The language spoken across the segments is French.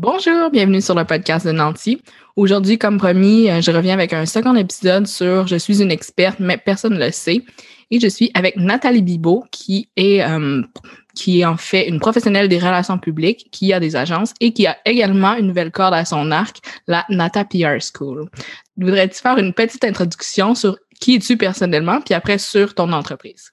Bonjour, bienvenue sur le podcast de Nancy. Aujourd'hui, comme promis, euh, je reviens avec un second épisode sur Je suis une experte, mais personne ne le sait. Et je suis avec Nathalie Bibot, qui est, euh, qui en fait une professionnelle des relations publiques, qui a des agences et qui a également une nouvelle corde à son arc, la Nata PR School. Voudrais-tu faire une petite introduction sur qui es-tu personnellement, puis après sur ton entreprise?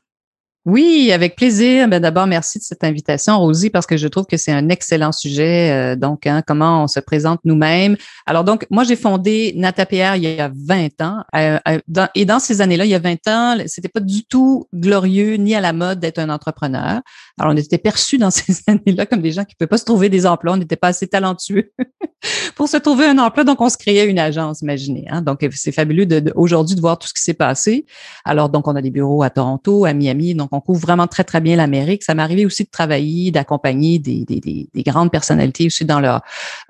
Oui, avec plaisir. Ben, D'abord, merci de cette invitation, Rosie, parce que je trouve que c'est un excellent sujet. Euh, donc, hein, comment on se présente nous-mêmes. Alors, donc, moi, j'ai fondé NataPR il y a 20 ans. Euh, euh, et dans ces années-là, il y a 20 ans, c'était pas du tout glorieux ni à la mode d'être un entrepreneur. Alors, on était perçus dans ces années-là comme des gens qui ne pouvaient pas se trouver des emplois. On n'était pas assez talentueux pour se trouver un emploi. Donc, on se créait une agence, imaginez. Hein? Donc, c'est fabuleux aujourd'hui de voir tout ce qui s'est passé. Alors, donc, on a des bureaux à Toronto, à Miami. Donc, on couvre vraiment très, très bien l'Amérique. Ça m'est arrivé aussi de travailler, d'accompagner des, des, des, des, grandes personnalités aussi dans leur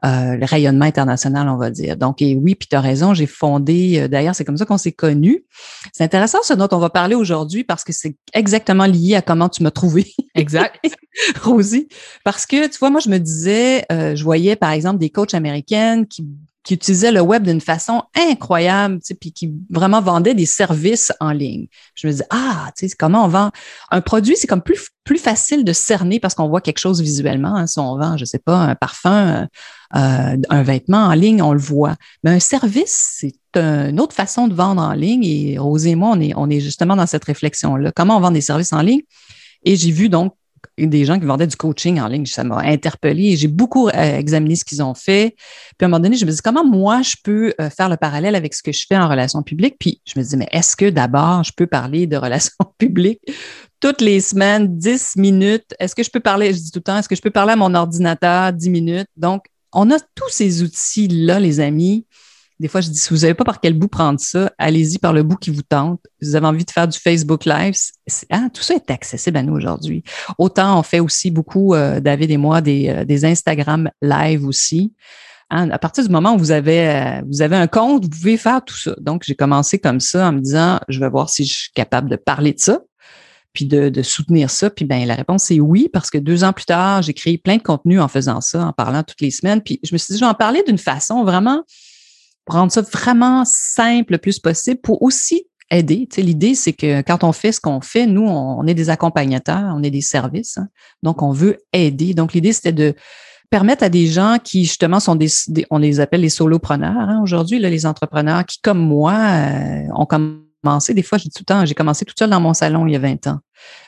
euh, le rayonnement international, on va dire. Donc, et oui, puis tu as raison, j'ai fondé, euh, d'ailleurs, c'est comme ça qu'on s'est connus. C'est intéressant ce dont on va parler aujourd'hui parce que c'est exactement lié à comment tu m'as trouvé. Exact. Rosie. Parce que, tu vois, moi, je me disais, euh, je voyais, par exemple, des coachs américaines qui qui utilisaient le web d'une façon incroyable, tu puis qui vraiment vendaient des services en ligne. Je me disais, ah, tu sais, comment on vend? Un produit, c'est comme plus, plus facile de cerner parce qu'on voit quelque chose visuellement. Hein. Si on vend, je sais pas, un parfum, euh, un vêtement en ligne, on le voit. Mais un service, c'est une autre façon de vendre en ligne. Et Rosé et moi, on est, on est justement dans cette réflexion-là. Comment on vend des services en ligne? Et j'ai vu donc des gens qui vendaient du coaching en ligne. Ça m'a interpellée j'ai beaucoup euh, examiné ce qu'ils ont fait. Puis à un moment donné, je me dis comment moi je peux euh, faire le parallèle avec ce que je fais en relations publiques? Puis je me dis mais est-ce que d'abord je peux parler de relations publiques toutes les semaines, 10 minutes? Est-ce que je peux parler, je dis tout le temps, est-ce que je peux parler à mon ordinateur 10 minutes? Donc, on a tous ces outils-là, les amis, des fois, je dis, si vous n'avez pas par quel bout prendre ça, allez-y par le bout qui vous tente. Vous avez envie de faire du Facebook Live. Hein, tout ça est accessible à nous aujourd'hui. Autant on fait aussi beaucoup, euh, David et moi, des, euh, des Instagram Live aussi. Hein, à partir du moment où vous avez, euh, vous avez un compte, vous pouvez faire tout ça. Donc, j'ai commencé comme ça en me disant, je vais voir si je suis capable de parler de ça puis de, de, soutenir ça? Puis ben la réponse est oui, parce que deux ans plus tard, j'ai créé plein de contenu en faisant ça, en parlant toutes les semaines. Puis je me suis dit, je vais en parler d'une façon vraiment rendre ça vraiment simple le plus possible pour aussi aider. Tu sais, L'idée, c'est que quand on fait ce qu'on fait, nous, on, est des accompagnateurs, on est des services. Hein. donc, on veut aider. Donc, l'idée, c'était de permettre à des gens qui, justement, sont des, on les appelle les solopreneurs hein, aujourd'hui, les entrepreneurs qui, comme moi, euh, ont commencé, des fois, je dis tout le temps, j'ai commencé tout seul dans mon salon il y a 20 ans.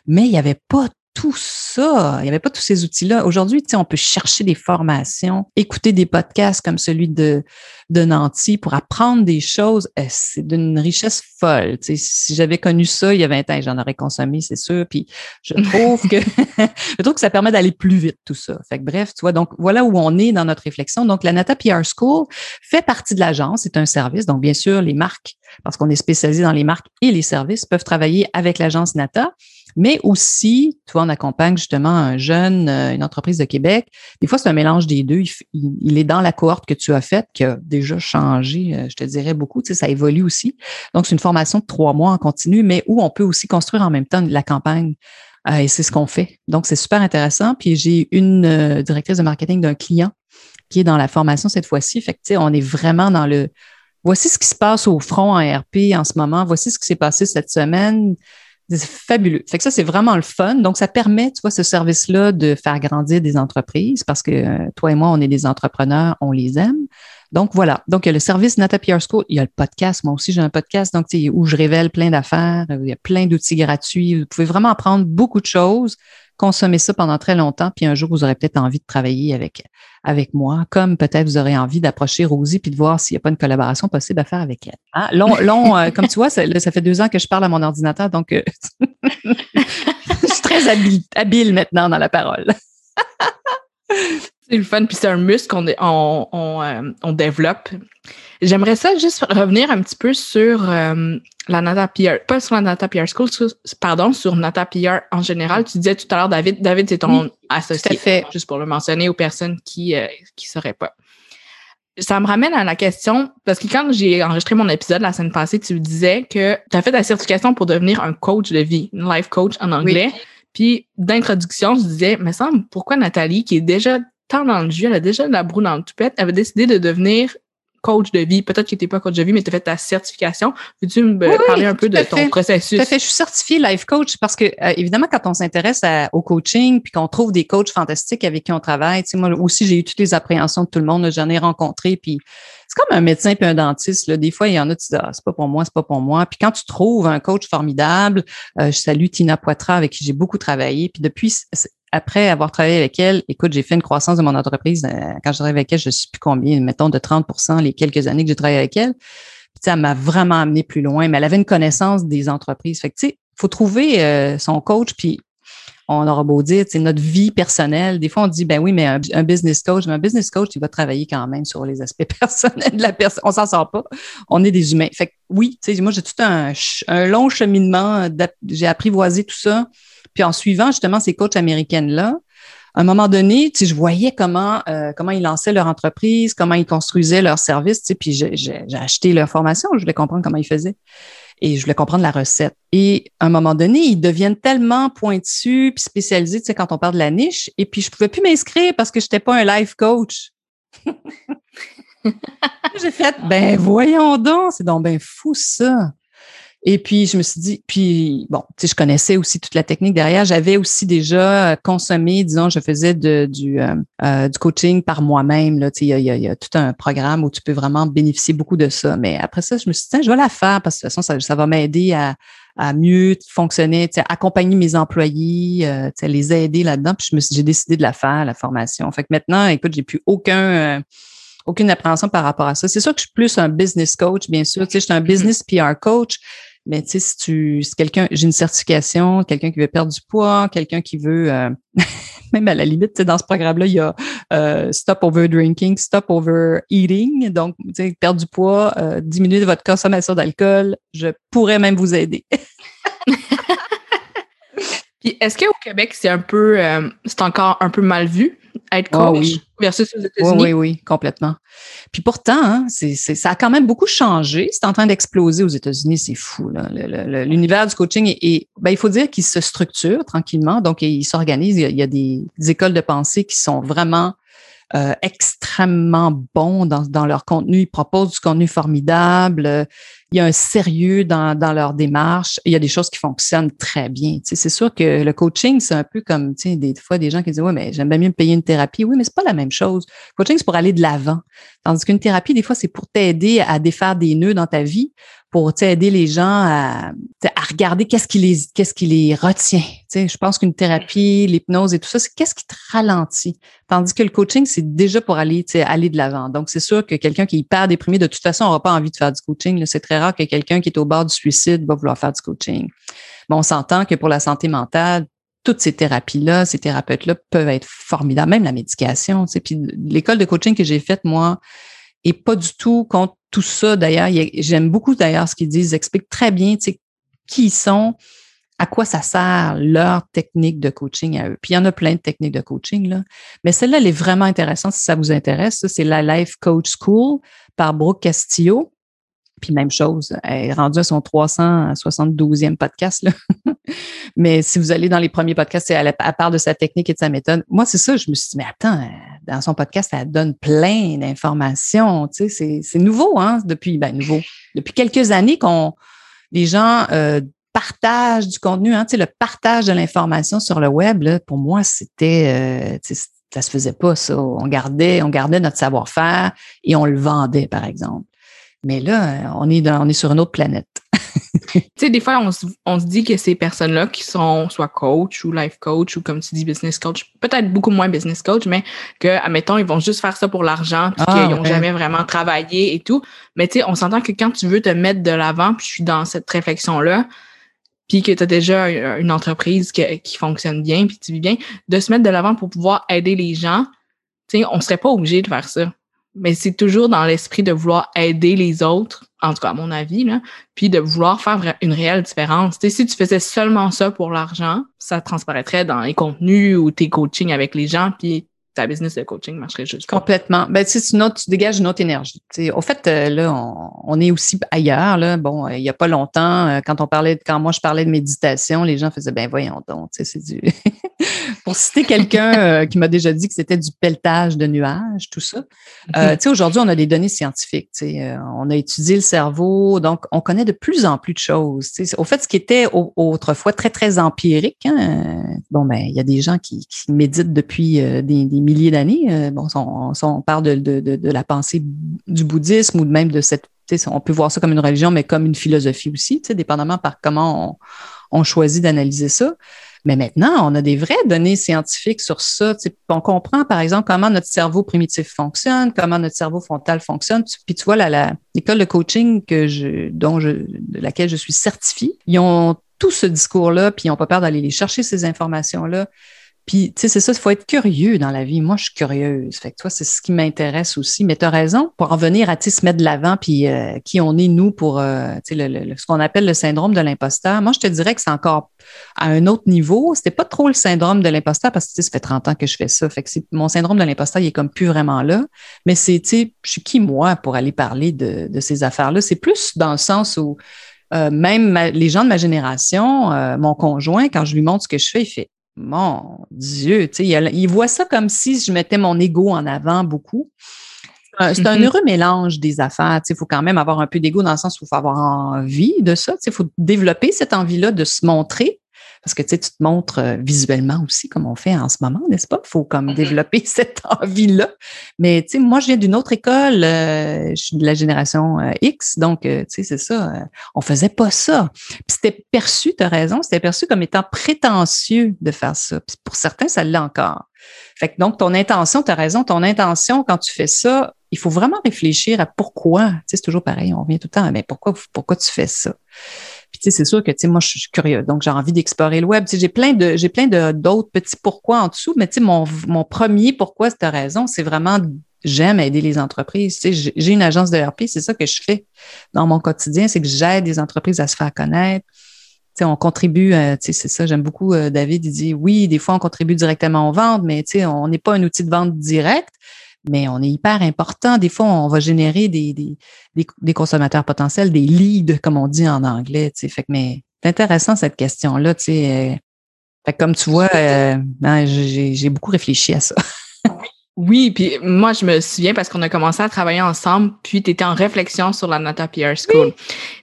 Mais il n'y avait pas tout ça. Il n'y avait pas tous ces outils-là. Aujourd'hui, on peut chercher des formations, écouter des podcasts comme celui de, de Nancy pour apprendre des choses. Euh, c'est d'une richesse folle. si j'avais connu ça il y a 20 ans, j'en aurais consommé, c'est sûr. Puis je trouve que je trouve que ça permet d'aller plus vite, tout ça. Fait que bref, tu vois, donc voilà où on est dans notre réflexion. Donc, la Nata PR School fait partie de l'agence, c'est un service. Donc, bien sûr, les marques, parce qu'on est spécialisé dans les marques et les services, peuvent travailler avec l'agence Nata mais aussi, toi, on accompagne justement un jeune, euh, une entreprise de Québec. Des fois, c'est un mélange des deux. Il, est dans la cohorte que tu as faite, qui a déjà changé, euh, je te dirais beaucoup. Tu sais, ça évolue aussi. Donc, c'est une formation de trois mois en continu, mais où on peut aussi construire en même temps la campagne. Euh, et c'est ce qu'on fait. Donc, c'est super intéressant. Puis, j'ai une directrice de marketing d'un client qui est dans la formation cette fois-ci. Fait que, tu on est vraiment dans le voici ce qui se passe au front en RP en ce moment, voici ce qui s'est passé cette semaine. C'est fabuleux. Fait que ça, c'est vraiment le fun. Donc, ça permet, tu vois, ce service-là de faire grandir des entreprises parce que euh, toi et moi, on est des entrepreneurs, on les aime. Donc, voilà. Donc, il y a le service Nata PR School. Il y a le podcast. Moi aussi, j'ai un podcast donc, où je révèle plein d'affaires. Il y a plein d'outils gratuits. Vous pouvez vraiment apprendre beaucoup de choses consommer ça pendant très longtemps, puis un jour, vous aurez peut-être envie de travailler avec, avec moi, comme peut-être vous aurez envie d'approcher Rosie puis de voir s'il n'y a pas une collaboration possible à faire avec elle. Hein? Long, long euh, comme tu vois, ça, ça, fait deux ans que je parle à mon ordinateur, donc euh, je suis très habile, habile maintenant dans la parole. C'est le fun, puis c'est un muscle qu'on on, on, euh, on, développe. J'aimerais ça juste revenir un petit peu sur euh, la Nata PR, pas sur la Nata PR School, pardon, sur Nata PR en général. Tu disais tout à l'heure, David, David, c'est ton associé, fait. juste pour le mentionner aux personnes qui ne euh, sauraient pas. Ça me ramène à la question, parce que quand j'ai enregistré mon épisode la semaine passée, tu disais que tu as fait ta certification pour devenir un coach de vie, une life coach en anglais. Puis d'introduction, je disais, mais ça, pourquoi Nathalie, qui est déjà tant dans le jus, elle a déjà de la broue dans le toupette, elle avait décidé de devenir coach de vie. Peut-être que tu n'étais pas coach de vie, mais tu as fait ta certification. Veux-tu me parler un peu de ton processus? Tout à fait. Je suis certifiée life coach parce que, euh, évidemment, quand on s'intéresse au coaching puis qu'on trouve des coachs fantastiques avec qui on travaille, tu sais, moi aussi, j'ai eu toutes les appréhensions de tout le monde. J'en ai rencontré. Puis c'est comme un médecin puis un dentiste. Là. Des fois, il y en a, tu dis, ah, c'est pas pour moi, c'est pas pour moi. Puis quand tu trouves un coach formidable, euh, je salue Tina Poitras avec qui j'ai beaucoup travaillé. Puis depuis, après avoir travaillé avec elle, écoute, j'ai fait une croissance de mon entreprise. Euh, quand je travaillais avec elle, je ne sais plus combien, mettons de 30% les quelques années que j'ai travaillé avec elle. Puis, elle m'a vraiment amené plus loin, mais elle avait une connaissance des entreprises. Fait que, tu sais, faut trouver euh, son coach, puis on aura beau dire, c'est notre vie personnelle. Des fois, on dit, ben oui, mais un, business coach, mais un business coach, il va travailler quand même sur les aspects personnels de la personne. On s'en sort pas. On est des humains. Fait que oui, tu sais, moi, j'ai tout un, un long cheminement. J'ai apprivoisé tout ça. Puis en suivant justement ces coachs américaines-là, à un moment donné, tu sais, je voyais comment euh, comment ils lançaient leur entreprise, comment ils construisaient leur service, tu sais, puis j'ai acheté leur formation, je voulais comprendre comment ils faisaient et je voulais comprendre la recette. Et à un moment donné, ils deviennent tellement pointus puis spécialisés, tu sais, quand on parle de la niche, et puis je pouvais plus m'inscrire parce que je n'étais pas un life coach. j'ai fait, ben voyons donc, c'est donc ben fou ça. Et puis, je me suis dit, puis bon, tu sais, je connaissais aussi toute la technique derrière. J'avais aussi déjà consommé, disons, je faisais de, du, euh, euh, du coaching par moi-même. Là, tu sais, il y a, y a, tout un programme où tu peux vraiment bénéficier beaucoup de ça. Mais après ça, je me suis dit, tiens, je vais la faire parce que de toute façon, ça, ça va m'aider à, à mieux fonctionner, tu sais, accompagner mes employés, euh, tu sais, les aider là-dedans. Puis je me j'ai décidé de la faire, la formation. Fait que maintenant, écoute, j'ai plus aucun aucune appréhension par rapport à ça. C'est sûr que je suis plus un business coach, bien sûr. Tu sais, je suis un mm-hmm. business PR coach, mais tu sais, si tu, si quelqu'un, j'ai une certification, quelqu'un qui veut perdre du poids, quelqu'un qui veut, euh, même à la limite, dans ce programme-là, il y a euh, stop over drinking, stop over eating. Donc, tu sais, perdre du poids, euh, diminuer votre consommation d'alcool. Je pourrais même vous aider. Puis, est-ce qu'au Québec, c'est un peu, c'est encore un peu mal vu? Être ah coach versus aux États-Unis. Oui, oui, oui, complètement. Puis pourtant, hein, c'est, ça a quand même beaucoup changé. C'est en train d'exploser aux États-Unis, c'est fou. l'univers du coaching, est, ben, il faut dire qu'il se structure tranquillement. Donc, il s'organise. Il y a, des, écoles de pensée qui sont vraiment euh, extrêmement bons dans, dans, leur contenu. Ils proposent du contenu formidable il y a un sérieux dans, dans leur démarche. Il y a des choses qui fonctionnent très bien. C'est sûr que le coaching, c'est un peu comme, des fois, des gens qui disent, oui, mais j'aime bien mieux me payer une thérapie. Oui, mais c'est pas la même chose. Le coaching, c'est pour aller de l'avant. Tandis qu'une thérapie, des fois, c'est pour t'aider à défaire des nœuds dans ta vie pour aider les gens à, à regarder qu'est-ce qui les qu'est-ce qui les retient. je pense qu'une thérapie, l'hypnose et tout ça, c'est qu'est-ce qui te ralentit? Tandis que le coaching, c'est déjà pour aller aller de l'avant. Donc, c'est sûr que quelqu'un qui est hyper déprimé, de toute façon, n'aura pas envie de faire du coaching. C'est très rare que quelqu'un qui est au bord du suicide va vouloir faire du coaching. Bon, on s'entend que pour la santé mentale, toutes ces thérapies-là, ces thérapeutes-là peuvent être formidables, même la médication. Puis l'école de coaching que j'ai faite, moi, et pas du tout contre tout ça. D'ailleurs, j'aime beaucoup d'ailleurs ce qu'ils disent. Ils expliquent très bien qui ils sont, à quoi ça sert leur technique de coaching à eux. Puis il y en a plein de techniques de coaching, là. Mais celle-là, elle est vraiment intéressante si ça vous intéresse. C'est la Life Coach School par Brooke Castillo. Puis même chose, elle est rendue à son 372e podcast. Là. mais si vous allez dans les premiers podcasts, elle, elle part de sa technique et de sa méthode. Moi, c'est ça, je me suis dit, mais attends, dans son podcast, elle donne plein d'informations. Tu sais, c'est nouveau, hein, depuis, ben, nouveau. Depuis quelques années qu'on les gens euh, partagent du contenu, hein, tu sais, le partage de l'information sur le web, là, pour moi, c'était euh, ça se faisait pas, ça. On gardait, on gardait notre savoir-faire et on le vendait, par exemple. Mais là, on est, dans, on est sur une autre planète. tu sais, des fois, on se, on se dit que ces personnes-là qui sont soit coach ou life coach ou comme tu dis business coach, peut-être beaucoup moins business coach, mais que, admettons, ils vont juste faire ça pour l'argent puis ah, qu'ils n'ont jamais vraiment travaillé et tout. Mais tu sais, on s'entend que quand tu veux te mettre de l'avant, puis je suis dans cette réflexion-là, puis que tu as déjà une entreprise qui, qui fonctionne bien, puis tu vis bien, de se mettre de l'avant pour pouvoir aider les gens, tu sais, on serait pas obligé de faire ça mais c'est toujours dans l'esprit de vouloir aider les autres, en tout cas à mon avis, là, puis de vouloir faire une réelle différence. si tu faisais seulement ça pour l'argent, ça transparaîtrait dans les contenus ou tes coachings avec les gens, puis ta business de coaching marcherait juste Complètement. Ben, tu, sais, tu dégages une autre énergie. au fait, euh, là, on, est aussi ailleurs. Là. Bon, euh, il n'y a pas longtemps, euh, quand on parlait, quand moi je parlais de méditation, les gens faisaient ben voyons donc, c'est du. Pour citer quelqu'un qui m'a déjà dit que c'était du pelletage de nuages, tout ça. Mm-hmm. tu sais, aujourd'hui, on a des données scientifiques. Tu sais, on a étudié le cerveau, donc on connaît de plus en plus de choses. Tu sais. Au fait, ce qui était autrefois très, très empirique, hein, bon, ben, il y a des gens qui, qui méditent depuis des, des milliers d'années. Euh, bon, on, on, parle de, de, de, la pensée du bouddhisme ou même de cette, on peut voir ça comme une religion, mais comme une philosophie aussi, dépendamment par comment on, on choisit d'analyser ça. Mais maintenant, on a des vraies données scientifiques sur ça. On comprend, par exemple, comment notre cerveau primitif fonctionne, comment notre cerveau frontal fonctionne. Puis tu vois, l'école de coaching que je, dont je, de laquelle je suis certifiée, ils ont tout ce discours-là, puis ils n'ont pas peur d'aller les chercher, ces informations-là. Puis, tu sais, c'est ça, il faut être curieux dans la vie. Moi, je suis curieuse. Fait que toi, c'est ce qui m'intéresse aussi. Mais tu as raison, pour en venir à se mettre de l'avant, puis euh, qui on est, nous, pour euh, sais, le, ce qu'on appelle le syndrome de l'imposteur. Moi, je te dirais que c'est encore à un autre niveau. C'était pas trop le syndrome de l'imposteur parce que, ça fait 30 ans que je fais ça. Fait que mon syndrome de l'imposteur, il est comme plus vraiment là. Mais c'est, tu sais, je suis qui, moi, pour aller parler de, de ces affaires-là? C'est plus dans le sens où euh, même les gens de ma génération, mon conjoint, quand je lui montre ce que je fais, il fait mon Dieu, tu sais, il, voit ça comme si je mettais mon ego en avant beaucoup. C'est un mm-hmm. heureux mélange des affaires. Il faut quand même avoir un peu d'ego dans le sens où il faut avoir envie de ça. Il faut développer cette envie-là de se montrer, parce que tu sais, tu te montres euh, visuellement aussi, comme on fait en ce moment, n'est-ce pas? Il faut comme mm-hmm. développer cette envie-là. Mais tu sais, moi, je viens d'une autre école. Euh, je suis de la génération euh, X, donc tu sais, c'est ça. on faisait pas ça. Puis c'était perçu, tu as raison, c'était perçu comme étant prétentieux de faire ça. Puis pour certains, ça l'est encore. Fait que donc, ton intention, tu as raison, ton intention, quand tu fais ça, il faut vraiment réfléchir à pourquoi. Tu sais, c'est toujours pareil, on revient tout le temps, mais pourquoi, pourquoi tu fais ça? Tu sais, c'est sûr que tu sais, moi, je suis curieux, donc j'ai envie d'explorer le web. Tu sais, j'ai plein de, j'ai plein de d'autres petits pourquoi en dessous, mais tu sais, mon, mon premier pourquoi, as raison, c'est vraiment j'aime aider les entreprises. Tu sais, j'ai une agence de RP, c'est ça que je fais dans mon quotidien, c'est que j'aide les entreprises à se faire connaître. Tu sais, on contribue, tu sais, c'est ça, j'aime beaucoup euh, David, il dit oui, des fois on contribue directement aux ventes, mais on n'est pas un outil de vente direct, mais on est hyper important. Des fois, on va générer des, des, des, consommateurs potentiels, des leads, comme on dit en anglais. Tu sais. Fait que, mais c'est intéressant cette question-là. Tu sais. Euh. Fait comme tu vois, euh, ben, j'ai beaucoup réfléchi à ça. Oui, puis moi, je me souviens parce qu'on a commencé à travailler ensemble, puis tu étais en réflexion sur la Nata Pierre School.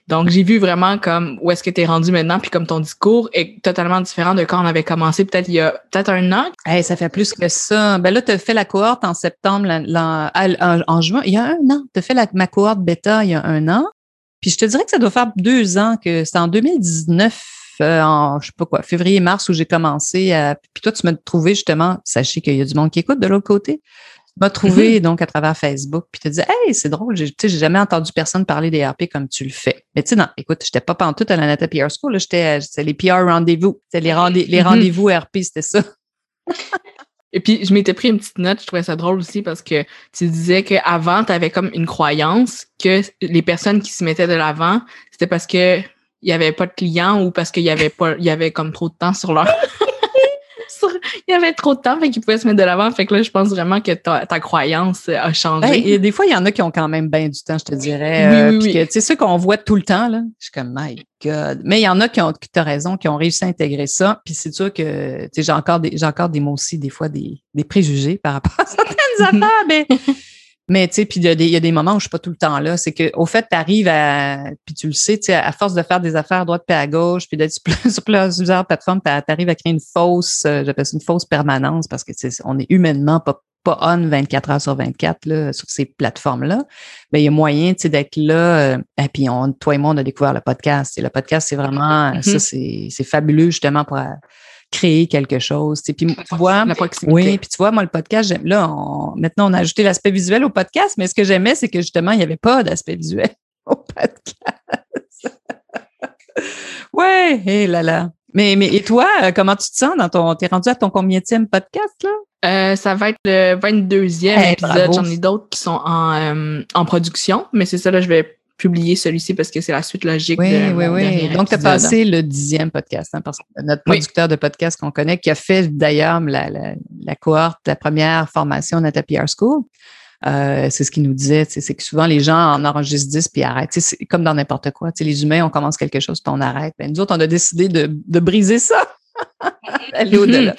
Donc, j'ai vu vraiment comme où est-ce que tu es rendu maintenant, puis comme ton discours est totalement différent de quand on avait commencé, peut-être il y a peut-être un an. Hey, ça fait plus que ça. Ben là, tu as fait la cohorte en septembre, en, juin. Il y a un an. Tu as fait la, ma cohorte bêta il y a un an. Puis je te dirais que ça doit faire deux ans que c'est en 2019 euh, en, je sais pas quoi, février-mars où j'ai commencé à, puis toi, tu m'as trouvé justement, sachez qu'il y a du monde qui écoute de l'autre côté. Tu m'as trouvé mm-hmm. donc à travers Facebook, puis tu dit Hey, c'est drôle, j'ai, j'ai jamais entendu personne parler des RP comme tu le fais. Mais tu sais, non, écoute, j'étais pas pantoute à la Nata PR School, là, j'étais, c'était les PR rendez-vous. C'était les, rendez- les mm-hmm. rendez-vous RP, c'était ça. Et puis, je m'étais pris une petite note, je trouvais ça drôle aussi parce que tu disais qu'avant, tu avais comme une croyance que les personnes qui se mettaient de l'avant, c'était parce que il y avait pas de clients ou parce qu'il y avait pas, il y avait comme trop de temps sur leur. il y avait trop de temps, fait qu'ils pouvaient se mettre de l'avant. Fait que là, je pense vraiment que ta, ta croyance a changé. et des fois, il y en a qui ont quand même bien du temps, je te dirais. Oui, euh, oui, oui. Tu sais, ceux qu'on voit tout le temps, là, je suis comme, my God. Mais il y en a qui ont, tu as raison, qui ont réussi à intégrer ça. Puis c'est sûr que, tu sais, j'ai encore des, j'ai encore des mots aussi, des fois, des, des préjugés par rapport à certaines affaires, mais mais tu sais, puis il y, a des moments où je suis pas tout le temps là. C'est que au fait, tu arrives à, puis tu le sais, tu sais, à force de faire des affaires à droite puis à gauche, puis d'être sur plusieurs plateformes, tu arrives à créer une fausse, euh, j'appelle ça une fausse permanence parce que on est humainement pas pas on 24 heures sur 24 là, sur ces plateformes-là, mais il y a moyen d'être là. Euh, et puis, on, toi et moi, on a découvert le podcast. Et le podcast, c'est vraiment, ça, mm-hmm. c'est fabuleux justement pour créer quelque chose. Puis tu vois, oui, puis tu vois, moi, le podcast, là, maintenant, on a ajouté l'aspect visuel au podcast, mais ce que j'aimais, c'est que justement, il n'y avait pas d'aspect visuel au podcast. ouais, hé là là. Mais, mais et toi, euh, comment tu te sens dans ton. T'es rendu à ton combienième podcast, là? Euh, ça va être le 22e épisode. J'en ai d'autres qui sont en, euh, en production, mais c'est ça, là, je vais publier celui-ci parce que c'est la suite logique oui, de Oui, oui, Donc, tu as passé le dixième podcast, hein, parce que notre producteur de podcast qu'on connaît, qui a fait d'ailleurs la, la, la, cohorte, la première formation Nata PR School, euh, c'est ce qu'il nous disait, c'est que souvent les gens en enregistrent 10 puis arrêtent. C'est comme dans n'importe quoi. les humains, on commence quelque chose puis on arrête. Ben, nous autres, on a décidé de, de briser ça. Aller au-delà.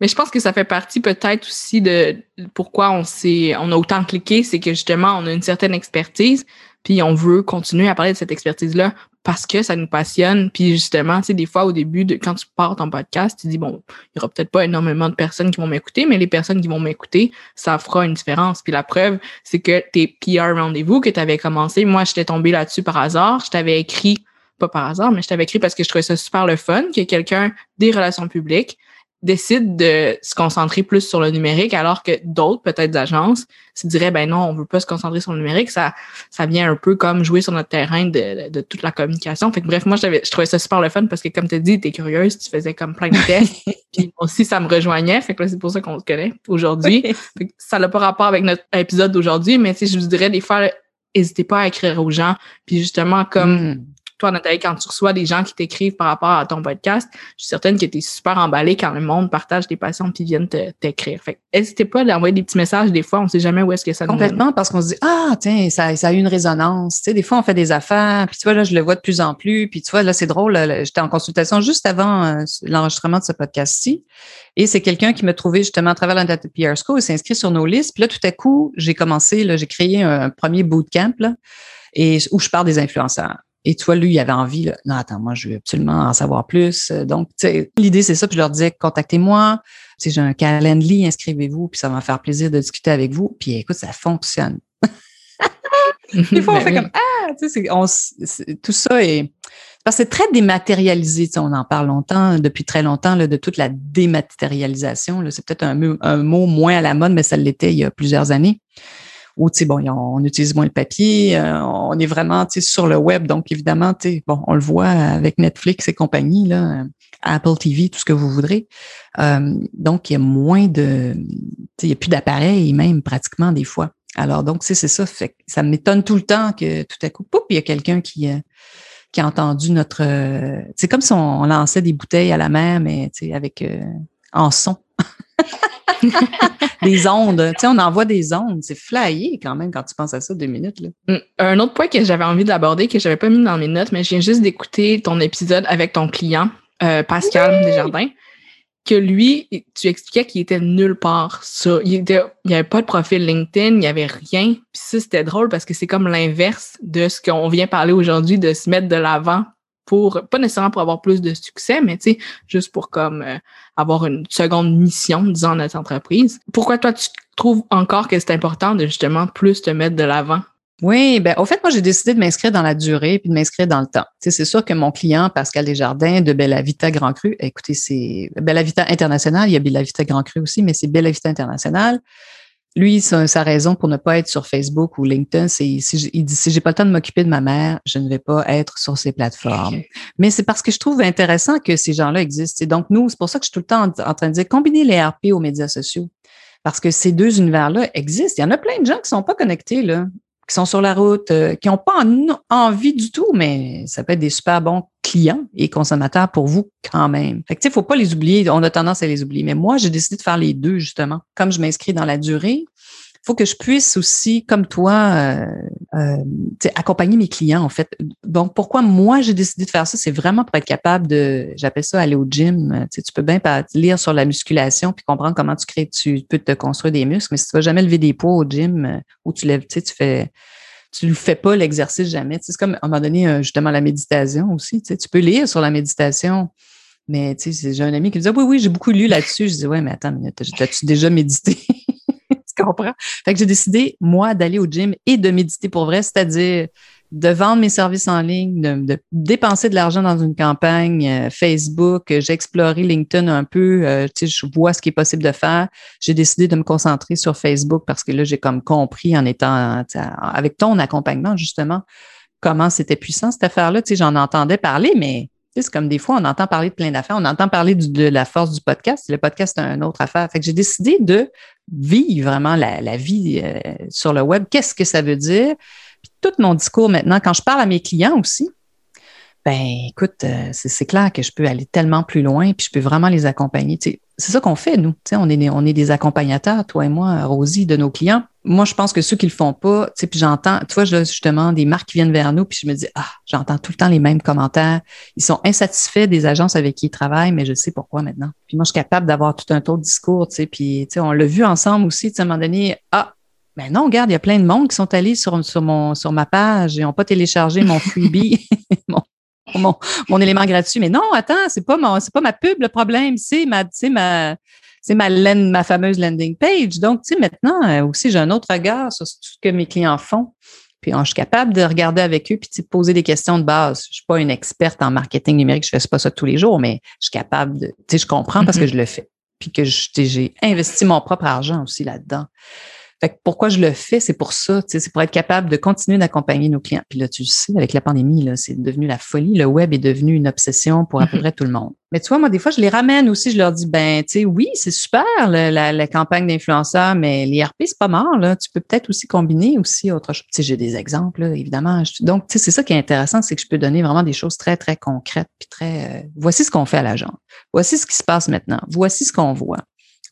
Mais je pense que ça fait partie peut-être aussi de pourquoi on s'est, on a autant cliqué, c'est que justement, on a une certaine expertise, puis on veut continuer à parler de cette expertise-là parce que ça nous passionne. Puis justement, tu sais, des fois, au début, quand tu pars ton podcast, tu dis, bon, il y aura peut-être pas énormément de personnes qui vont m'écouter, mais les personnes qui vont m'écouter, ça fera une différence. Puis la preuve, c'est que tes PR rendez-vous que tu avais commencé, moi, j'étais tombée là-dessus par hasard. Je t'avais écrit, pas par hasard, mais je t'avais écrit parce que je trouvais ça super le fun, que quelqu'un des relations publiques décide de se concentrer plus sur le numérique, alors que d'autres, peut-être d'agences, se diraient, ben non, on veut pas se concentrer sur le numérique, ça, ça vient un peu comme jouer sur notre terrain de, de toute la communication. Fait que bref, moi, je trouvais ça super le fun parce que, comme tu dit, tu es curieuse, tu faisais comme plein de tests, puis aussi, ça me rejoignait. Fait que là, c'est pour ça qu'on se connaît aujourd'hui. ça n'a pas rapport avec notre épisode d'aujourd'hui, mais tu sais, je vous dirais des fois, n'hésitez pas à écrire aux gens, puis justement, comme... Mm toi, Nathalie, quand tu reçois des gens qui t'écrivent par rapport à ton podcast, je suis certaine que tu es super emballée quand le monde partage des passions puis viennent t'écrire. Fait n'hésitez pas d'envoyer des petits messages. Des fois, on sait jamais où est-ce que ça Complètement, parce qu'on se dit, ah, tiens, ça, ça a eu une résonance. Tu sais, des fois, on fait des affaires, puis tu vois, là, je le vois de plus en plus. Puis tu vois, là, c'est drôle. J'étais en consultation juste avant euh, l'enregistrement de ce podcast-ci. Et c'est quelqu'un qui m'a trouvé justement à travers la Data PR School, il s'est inscrit sur nos listes. Puis là, tout à coup, j'ai commencé, j'ai créé un, premier bootcamp, là, et où je parle des influenceurs. Et toi, lui, il avait envie, là, non, attends, moi, je veux absolument en savoir plus. Donc, l'idée, c'est ça. Puis je leur disais, contactez-moi. Si j'ai un calendrier, inscrivez-vous, puis ça va me faire plaisir de discuter avec vous. Puis écoute, ça fonctionne. Des fois, on ben fait comme, ah, tu sais, tout ça est, parce que c'est très dématérialisé. On en parle longtemps, depuis très longtemps, là, de toute la dématérialisation. C'est peut-être un, un, mot moins à la mode, mais ça l'était il y a plusieurs années où tu sais bon on utilise moins le papier, euh, on est vraiment tu sais sur le web donc évidemment tu sais bon on le voit avec Netflix et compagnie là, Apple TV tout ce que vous voudrez. Euh, donc il y a moins de il y a plus d'appareils même pratiquement des fois. Alors donc c'est ça fait ça m'étonne tout le temps que tout à coup poup, il y a quelqu'un qui euh, qui a entendu notre c'est comme si on, lançait des bouteilles à la mer mais avec en son. des ondes. Tu sais, on envoie des ondes. C'est flyé quand même quand tu penses à ça deux minutes. Là. Mm. Un autre point que j'avais envie d'aborder, que j'avais pas mis dans mes notes, mais je viens juste d'écouter ton épisode avec ton client, euh, Pascal Desjardins, que lui, tu expliquais qu'il était nulle part. Ça. Il n'y avait pas de profil LinkedIn, il n'y avait rien. Puis ça, c'était drôle parce que c'est comme l'inverse de ce qu'on vient parler aujourd'hui, de se mettre de l'avant pour, pas nécessairement pour avoir plus de succès, mais tu sais, juste pour comme euh, avoir une seconde mission, disons, notre entreprise. Pourquoi toi, tu trouves encore que c'est important de justement plus te mettre de l'avant? Oui, ben au fait, moi, j'ai décidé de m'inscrire dans la durée puis de m'inscrire dans le temps. C'est sûr que mon client, Pascal Desjardins de Bella Vita Grand Cru, écoutez, c'est Bella Vita International, il y a Bella Vita Grand Cru aussi, mais c'est Bella Vita International lui, sa, raison pour ne pas être sur Facebook ou LinkedIn, c'est il dit si j'ai pas le temps de m'occuper de ma mère, je ne vais pas être sur ces plateformes. Mais c'est parce que je trouve intéressant que ces gens-là existent. Et donc nous, c'est pour ça que je suis tout le temps en, train de dire combiner les RP aux médias sociaux, parce que ces deux univers-là existent. Il y en a plein de gens qui sont pas connectés là, qui sont sur la route, euh, qui n'ont pas envie du tout, mais ça peut être des super bons clients et consommateurs pour vous quand même. Fait que, tu sais, faut pas les oublier. On a tendance à les oublier. Mais moi, j'ai décidé de faire les deux, justement. Comme je m'inscris dans la durée, faut que je puisse aussi, comme toi, euh, euh, accompagner mes clients, en fait. Donc, pourquoi moi, j'ai décidé de faire ça? C'est vraiment pour être capable de, j'appelle ça aller au gym. Tu, sais, tu peux bien lire sur la musculation puis comprendre comment tu crées, tu peux te construire des muscles, mais si tu vas jamais lever des poids au gym euh, ou tu lèves, tu fais, tu ne fais pas l'exercice jamais. Tu c'est comme à un moment donné, justement, la méditation aussi. Tu, tu peux lire sur la méditation. Mais tu sais, j'ai un ami qui me dit Oui, oui, j'ai beaucoup lu là-dessus. Je dis Ouais, mais attends, as-tu déjà médité? comprends? Fait que j'ai décidé, moi, d'aller au gym et de méditer pour vrai, c'est-à-dire de vendre mes services en ligne, de, dépenser de l'argent dans une campagne euh, Facebook. J'ai exploré LinkedIn un peu, euh, je vois ce qui est possible de faire. J'ai décidé de me concentrer sur Facebook parce que là, j'ai comme compris en étant avec ton accompagnement, justement, comment c'était puissant cette affaire-là. J'en entendais parler, mais c'est comme des fois, on entend parler de plein d'affaires. On entend parler de la force du podcast. Le podcast, c'est une autre affaire. Fait que j'ai décidé de vivre vraiment la, vie euh, sur le web. Qu'est-ce que ça veut dire? Tout mon discours maintenant, quand je parle à mes clients aussi, ben écoute, euh, c'est clair que je peux aller tellement plus loin, puis je peux vraiment les accompagner. c'est ça qu'on fait, nous. on est, on est des accompagnateurs, toi et moi, Rosie, de nos clients. Moi, je pense que ceux qui le font pas, puis j'entends, tu vois, justement, des marques qui viennent vers nous, puis je me dis, ah, j'entends tout le temps les mêmes commentaires. Ils sont insatisfaits des agences avec qui ils travaillent, mais je sais pourquoi maintenant. Puis moi, je suis capable d'avoir tout un tour de discours, tu sais, puis on l'a vu ensemble aussi, à un moment donné, ah, mais non, regarde, il y a plein de monde qui sont allés sur, sur, mon, sur ma page et n'ont pas téléchargé mon freebie, mon, mon, mon, élément gratuit. Mais non, attends, c'est pas mon, c'est pas ma pub le problème, c'est ma, c'est ma, c'est ma, ma fameuse landing page. Donc, tu sais, maintenant euh, aussi, j'ai un autre regard sur tout ce que mes clients font. Puis, je suis capable de regarder avec eux puis de poser des questions de base. Je suis pas une experte en marketing numérique, je fais pas ça tous les jours, mais je suis capable de, tu sais, je comprends parce que mm-hmm. je le fais. Puis que j'ai investi mon propre argent aussi là-dedans. Fait que pourquoi je le fais, c'est pour ça, c'est pour être capable de continuer d'accompagner nos clients. Puis là, tu le sais, avec la pandémie, c'est devenu la folie. Le web est devenu une obsession pour à peu mm-hmm. près tout le monde. Mais tu vois, moi, des fois, je les ramène aussi. Je leur dis, ben, tu sais, oui, c'est super la, campagne d'influenceurs, mais l'IRP, c'est pas mort. Là. Tu peux peut-être aussi combiner aussi autre chose. Tu sais, j'ai des exemples, évidemment. Donc, tu sais, c'est ça qui est intéressant, c'est que je peux donner vraiment des choses très, très concrètes. Puis très, euh, voici ce qu'on fait à l'agence. Voici ce qui se passe maintenant. Voici ce qu'on voit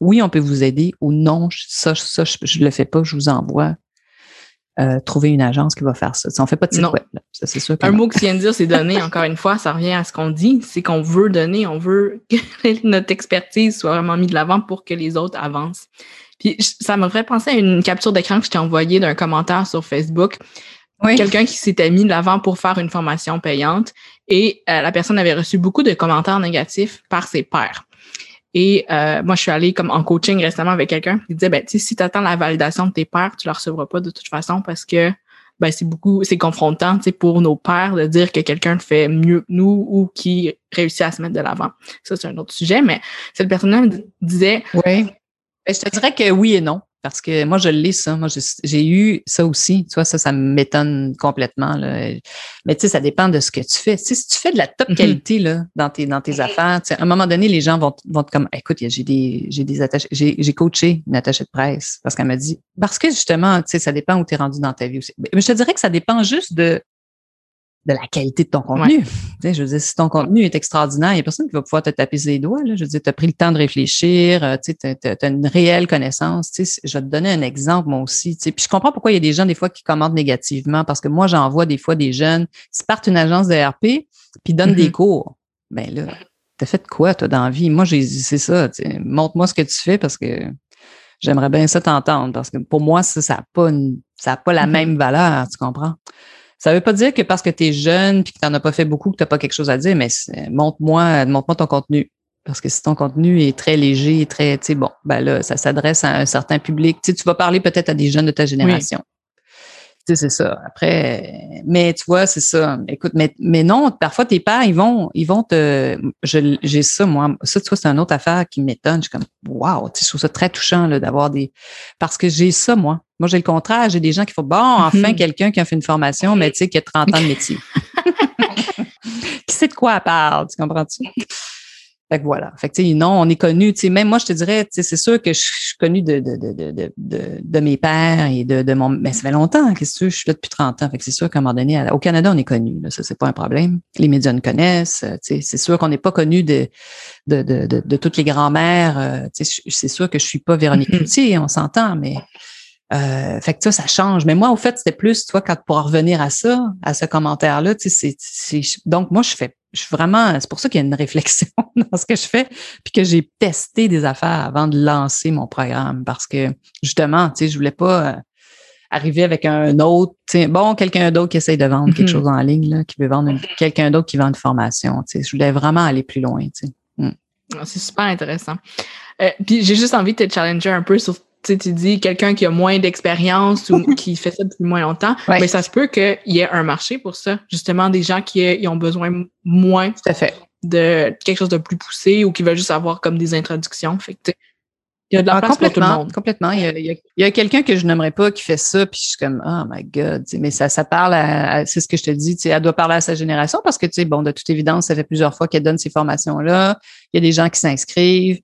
oui, on peut vous aider ou non, ça, ça je ne le fais pas, je vous envoie. Euh, trouver une agence qui va faire ça. On ne fait pas de site web. Ça, c'est sûr Un mot que tu viens de dire, c'est donner. Encore une fois, ça revient à ce qu'on dit. C'est qu'on veut donner, on veut que notre expertise soit vraiment mise de l'avant pour que les autres avancent. Puis ça me ferait penser à une capture d'écran que je t'ai envoyée d'un commentaire sur Facebook. Quelqu'un qui s'était mis de l'avant pour faire une formation payante et euh, la personne avait reçu beaucoup de commentaires négatifs par ses pairs. Et euh, moi, je suis allée comme en coaching récemment avec quelqu'un qui disait, ben, si tu attends la validation de tes pairs, tu la recevras pas de toute façon parce que ben, c'est beaucoup, c'est confrontant pour nos pairs de dire que quelqu'un fait mieux que nous ou qui réussit à se mettre de l'avant. Ça, c'est un autre sujet, mais cette personne-là disait. Oui. Ben, je te dirais que oui et non. Parce que moi, je l'ai, ça. Moi, j'ai eu ça aussi. Tu vois, ça, ça m'étonne complètement. Là. Mais tu sais, ça dépend de ce que tu fais. Tu sais, si tu fais de la top mm-hmm. qualité là, dans tes, dans tes affaires, tu sais, à un moment donné, les gens vont, vont te comme écoute, j'ai des, j'ai des attachés, j'ai coaché une attachée de presse parce qu'elle m'a dit parce que justement, tu sais, ça dépend où tu es rendu dans ta vie aussi. Mais je te dirais que ça dépend juste de de la qualité de ton contenu. je veux dire, si ton contenu est extraordinaire, il n'y a personne qui va pouvoir te taper les doigts. Là. Je veux dire, tu as pris le temps de réfléchir, euh, tu as, une réelle connaissance. Je vais te donner un exemple, moi aussi. Puis je comprends pourquoi il y a des gens, des fois, qui commentent négativement, parce que moi, j'en vois des fois des jeunes qui partent une agence de RP puis donnent des mm-hmm. cours. Ben là, t'as fait quoi, toi, dans la vie? Moi, c'est ça. Montre-moi ce que tu fais parce que j'aimerais bien ça t'entendre. Parce que pour moi, ça n'a pas, ça pas la mm-hmm. même valeur, tu comprends? Ça ne veut pas dire que parce que tu es jeune puis que tu n'en as pas fait beaucoup, que tu n'as pas quelque chose à dire, mais montre-moi montre ton contenu. Parce que si ton contenu est très léger, et très, tu sais, bon, ben là, ça s'adresse à un certain public. Tu, sais, tu vas parler peut-être à des jeunes de ta génération. Tu sais, c'est ça. Après, mais tu vois, c'est ça. Écoute, mais, mais non, parfois tes pères, ils vont, ils vont te. J'ai ça, moi. Ça, tu vois, c'est une autre affaire qui m'étonne. Je suis comme, wow, tu sais, je trouve ça très touchant d'avoir des. Parce que j'ai ça, moi. Moi, j'ai le contraire. J'ai des gens qui font bon, enfin, mhm. quelqu'un qui a fait une formation, mais tu sais, qui a 30 ans de métier. qui sait de quoi elle parle, tu comprends-tu? Fait que voilà. Fait que, non, on est connu. Même moi, je te dirais, c'est sûr que je suis connu de, de, de, de, de mes pères et de, de mon. Mais ça fait longtemps, qu'est-ce que je suis là depuis 30 ans. Fait que c'est sûr qu'à un moment donné, au Canada, on est connu. Ça, c'est pas un problème. Les médias nous connaissent. C'est sûr qu'on n'est pas connu de, de, de, de, toutes les grands-mères. Euh, c'est sûr que je suis pas Véronique Cloutier, on s'entend, mais euh, fait que ça, ça change. Mais moi, au fait, c'était plus, toi, quand pour revenir à ça, à ce commentaire-là, tu sais, c'est, donc moi, je fais, je suis vraiment, c'est pour ça qu'il y a une réflexion dans ce que je fais, puis que j'ai testé des affaires avant de lancer mon programme, parce que justement, tu sais, je voulais pas euh, arriver avec un autre, bon, quelqu'un d'autre qui essaye de vendre quelque mm-hmm. chose en ligne, là, qui veut vendre quelqu'un d'autre qui vend une formation. Tu sais, je voulais vraiment aller plus loin. Tu sais. Mm. Ah, c'est super intéressant. Euh, puis j'ai juste envie de te challenger un peu sur tu dis quelqu'un qui a moins d'expérience ou qui fait ça depuis moins longtemps, mais ça se peut qu'il y ait un marché pour ça. Justement, des gens qui, ont besoin moins de quelque chose de plus poussé ou qui veulent juste avoir comme des introductions. Fait il y a de la ah, place pour tout le monde. Complètement. Il y a, quelqu'un que je n'aimerais pas qui fait ça, puis je suis comme, oh my God. Mais ça, ça parle à, c'est ce que je te dis, elle doit parler à sa génération parce que, tu sais, bon, de toute évidence, ça fait plusieurs fois qu'elle donne ces formations-là. Il y a des gens qui s'inscrivent.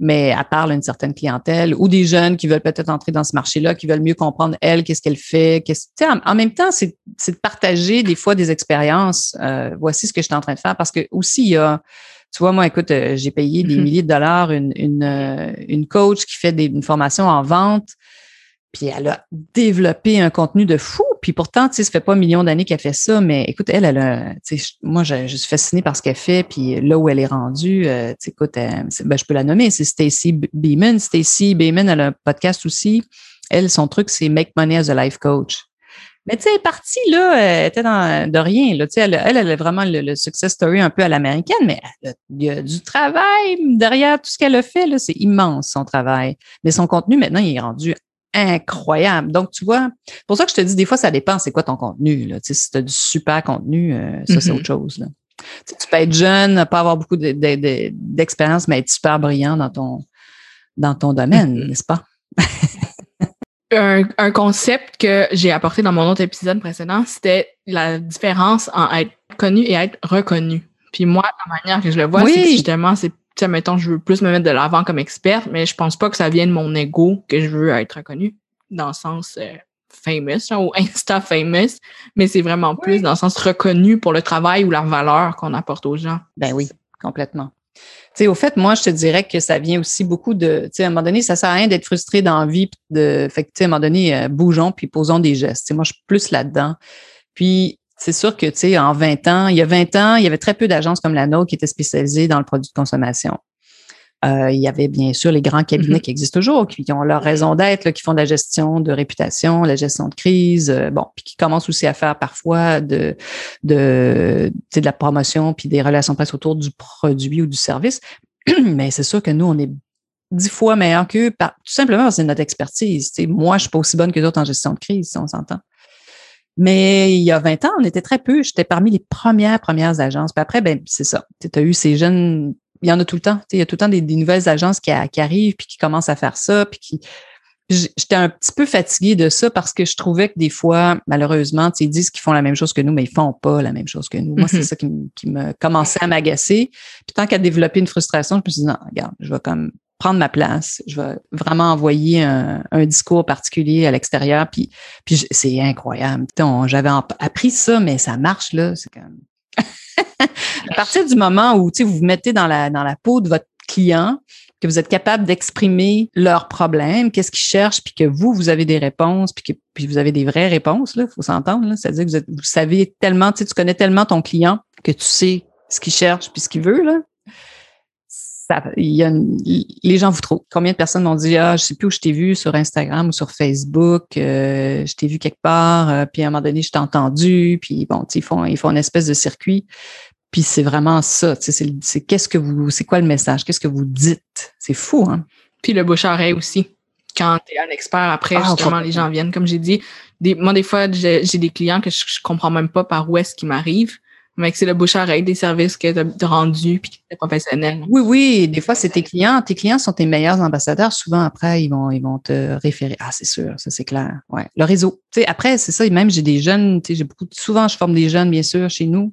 Mais elle parle à une certaine clientèle ou des jeunes qui veulent peut-être entrer dans ce marché-là, qui veulent mieux comprendre elle, qu'est-ce qu'elle fait. Qu'est-ce, en, en même temps, c'est, c'est de partager des fois des expériences. Euh, voici ce que je suis en train de faire parce que aussi, il y a, tu vois, moi, écoute, euh, j'ai payé des Mhm. milliers de dollars une, une, euh, une coach qui fait des, une formation en vente. Puis elle a développé un contenu de fou. Puis pourtant, tu sais, ça fait pas un million d'années qu'elle fait ça, mais écoute, elle, elle a, tu sais, moi, je, suis fascinée par ce qu'elle fait. Puis là où elle est rendue, euh, tu sais, écoute, euh, ben, je peux la nommer, c'est Stacy Beeman. Stacy Beeman, elle a un podcast aussi. Elle, son truc, c'est Make Money as a Life Coach. Mais tu sais, elle est partie, là, elle était dans, de rien. Là, elle, elle, elle a vraiment le, le success story un peu à l'américaine, mais il y a du travail derrière tout ce qu'elle a fait. C'est immense, son travail. Mais son contenu, maintenant, il est rendu incroyable. Donc, tu vois, pour ça que je te dis, des fois, ça dépend, c'est quoi ton contenu. Là. Tu sais, si tu as du super contenu, euh, ça, c'est Mhm. autre chose. Là. Tu, sais, tu peux être jeune, pas avoir beaucoup de- de- de- d'expérience, mais être super brillant dans ton, dans ton domaine, Mhm. n'est-ce pas? Un, un concept que j'ai apporté dans mon autre épisode précédent, c'était la différence en être connu et être reconnu. Puis moi, la manière que je le vois, Oui. c'est justement, c'est, sais, mettons, je veux plus me mettre de l'avant comme experte, mais je pense pas que ça vienne de mon ego que je veux être reconnu dans le sens euh, famous hein, ou Insta famous, mais c'est vraiment plus dans le sens reconnu pour le travail ou la valeur qu'on apporte aux gens. Ben oui, complètement. Tu sais, au fait, moi, je te dirais que ça vient aussi beaucoup de, tu sais, à un moment donné, ça sert à rien d'être frustré dans la vie, de, fait que, tu sais, à un moment donné, euh, bougeons puis posons des gestes. Tu sais, moi, je suis plus là-dedans. Puis, c'est sûr que, tu sais, en 20 ans, il y a 20 ans, il y avait très peu d'agences comme la nôtre qui étaient spécialisées dans le produit de consommation. Euh, il y avait bien sûr les grands cabinets Mhm. qui existent toujours, qui, ont leur raison d'être, qui font de la gestion de réputation, la gestion de crise, euh, bon, puis qui commencent aussi à faire parfois de, de, tu sais, de la promotion puis des relations presse autour du produit ou du service. Mais c'est sûr que nous, on est dix fois meilleurs qu'eux, par- tout simplement parce que c'est notre expertise. Tu sais, moi, je suis pas aussi bonne que d'autres en gestion de crise, si on s'entend. Mais il y a 20 ans, on était très peu. J'étais parmi les premières, premières agences. Puis après, ben, c'est ça. Tu as eu ces jeunes, il y en a tout le temps. Il y a tout le temps des, des nouvelles agences qui, a- qui arrivent puis qui commencent à faire ça, puis qui. J'étais un petit peu fatiguée de ça parce que je trouvais que des fois, malheureusement, ils disent qu'ils font la même chose que nous, mais ils font pas la même chose que nous. Moi, c'est Mhm. ça qui, me- qui me commençait à m'agacer. Puis tant qu'à développer une frustration, je me suis dit, non, regarde, je vais comme prendre ma place. Je vais vraiment envoyer un, discours particulier à l'extérieur. Puis, c'est incroyable. J'avais appris ça, mais ça marche, là. C'est à partir du moment où, vous vous mettez dans la, peau de votre client, que vous êtes capable d'exprimer leurs problèmes, qu'est-ce qu'ils cherchent, puis que vous, vous avez des réponses, puis que vous avez des vraies réponses, là, faut s'entendre. C'est-à-dire que vous, vous savez tellement, tu connais tellement ton client que tu sais ce qu'il cherche puis ce qu'il veut, là. Ça, il y a une- les gens vous trouvent. Combien de personnes m'ont dit Ah, je sais plus où je t'ai vu sur Instagram ou sur Facebook, euh, je t'ai vu quelque part, euh, puis à un moment donné, je t'ai entendu, puis bon, ils font, ils font une espèce de circuit. Puis c'est vraiment ça. C'est, qu'est-ce que vous, c'est quoi le message? Qu'est-ce que vous dites? C'est fou, hein? Puis le bouche à oreille aussi. Quand tu es un expert, après, Ah, justement, les gens viennent. Comme j'ai dit, des, moi, des fois, j'ai j'ai des clients que je, je comprends même pas par où est-ce qu'ils m'arrivent. Mais que c'est le bouche à oreille des services que tu as rendus puis qui étaient professionnels. Oui, oui. Des fois, c'est tes clients. Tes clients sont tes meilleurs ambassadeurs. Souvent, après, ils vont, ils vont te référer. Ah, c'est sûr, ça, c'est clair. Ouais. Le réseau. Tu sais, après, c'est ça. Et même, j'ai des jeunes, tu sais, j'ai beaucoup, souvent, je forme des jeunes, bien sûr, chez nous.